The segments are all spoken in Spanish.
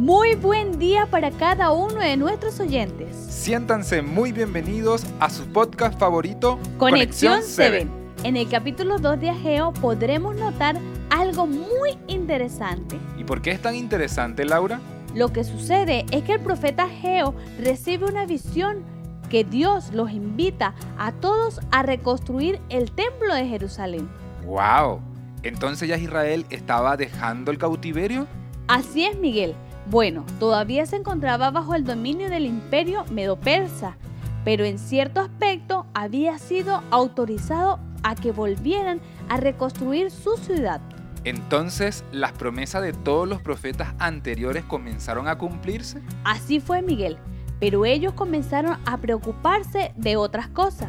Muy buen día para cada uno de nuestros oyentes. Siéntanse muy bienvenidos a su podcast favorito, Conexión 7. En el capítulo 2 de Ageo podremos notar algo muy interesante. ¿Y por qué es tan interesante, Laura? Lo que sucede es que el profeta Ageo recibe una visión que Dios los invita a todos a reconstruir el templo de Jerusalén. ¡Wow! Entonces ya Israel estaba dejando el cautiverio. Así es, Miguel. Bueno, todavía se encontraba bajo el dominio del imperio medo-persa, pero en cierto aspecto había sido autorizado a que volvieran a reconstruir su ciudad. Entonces, ¿las promesas de todos los profetas anteriores comenzaron a cumplirse? Así fue, Miguel, pero ellos comenzaron a preocuparse de otras cosas,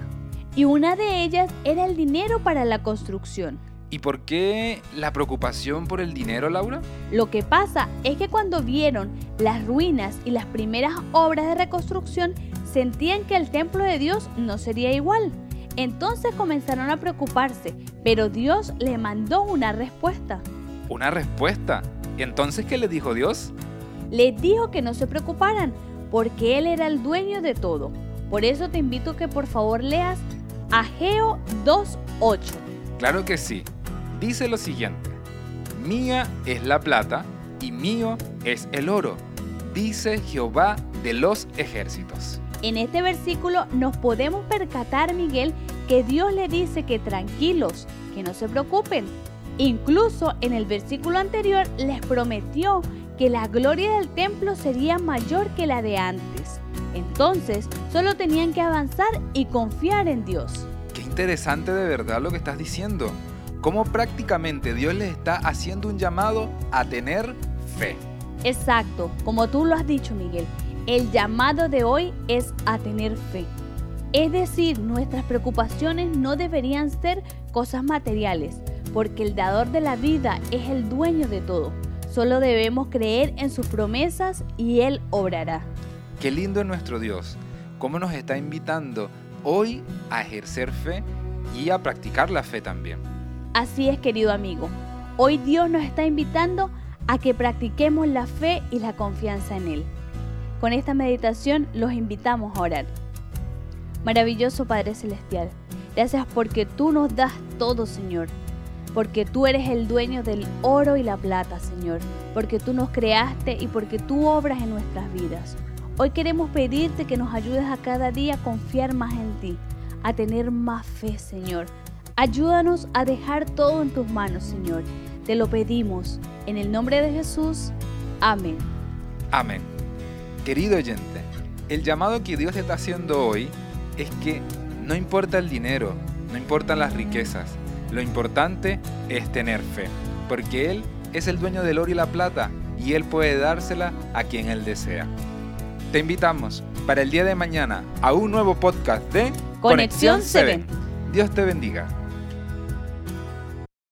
y una de ellas era el dinero para la construcción. ¿Y por qué la preocupación por el dinero, Laura? Lo que pasa es que cuando vieron las ruinas y las primeras obras de reconstrucción, sentían que el templo de Dios no sería igual. Entonces comenzaron a preocuparse, pero Dios le mandó una respuesta. ¿Una respuesta? ¿Y entonces qué le dijo Dios? Les dijo que no se preocuparan, porque Él era el dueño de todo. Por eso te invito a que por favor leas Ageo 2.8. Claro que sí dice lo siguiente, mía es la plata y mío es el oro, dice Jehová de los ejércitos. En este versículo nos podemos percatar, Miguel, que Dios le dice que tranquilos, que no se preocupen. Incluso en el versículo anterior les prometió que la gloria del templo sería mayor que la de antes. Entonces, solo tenían que avanzar y confiar en Dios. Qué interesante de verdad lo que estás diciendo cómo prácticamente Dios les está haciendo un llamado a tener fe. Exacto, como tú lo has dicho Miguel, el llamado de hoy es a tener fe. Es decir, nuestras preocupaciones no deberían ser cosas materiales, porque el dador de la vida es el dueño de todo. Solo debemos creer en sus promesas y Él obrará. Qué lindo es nuestro Dios, cómo nos está invitando hoy a ejercer fe y a practicar la fe también. Así es, querido amigo. Hoy Dios nos está invitando a que practiquemos la fe y la confianza en Él. Con esta meditación los invitamos a orar. Maravilloso Padre Celestial, gracias porque tú nos das todo, Señor. Porque tú eres el dueño del oro y la plata, Señor. Porque tú nos creaste y porque tú obras en nuestras vidas. Hoy queremos pedirte que nos ayudes a cada día a confiar más en ti, a tener más fe, Señor Ayúdanos a dejar todo en tus manos, Señor. Te lo pedimos. En el nombre de Jesús. Amén. Amén. Querido oyente, el llamado que Dios está haciendo hoy es que no importa el dinero, no importan las riquezas, lo importante es tener fe, porque Él es el dueño del oro y la plata y Él puede dársela a quien Él desea. Te invitamos para el día de mañana a un nuevo podcast de Conexión 7. Dios te bendiga.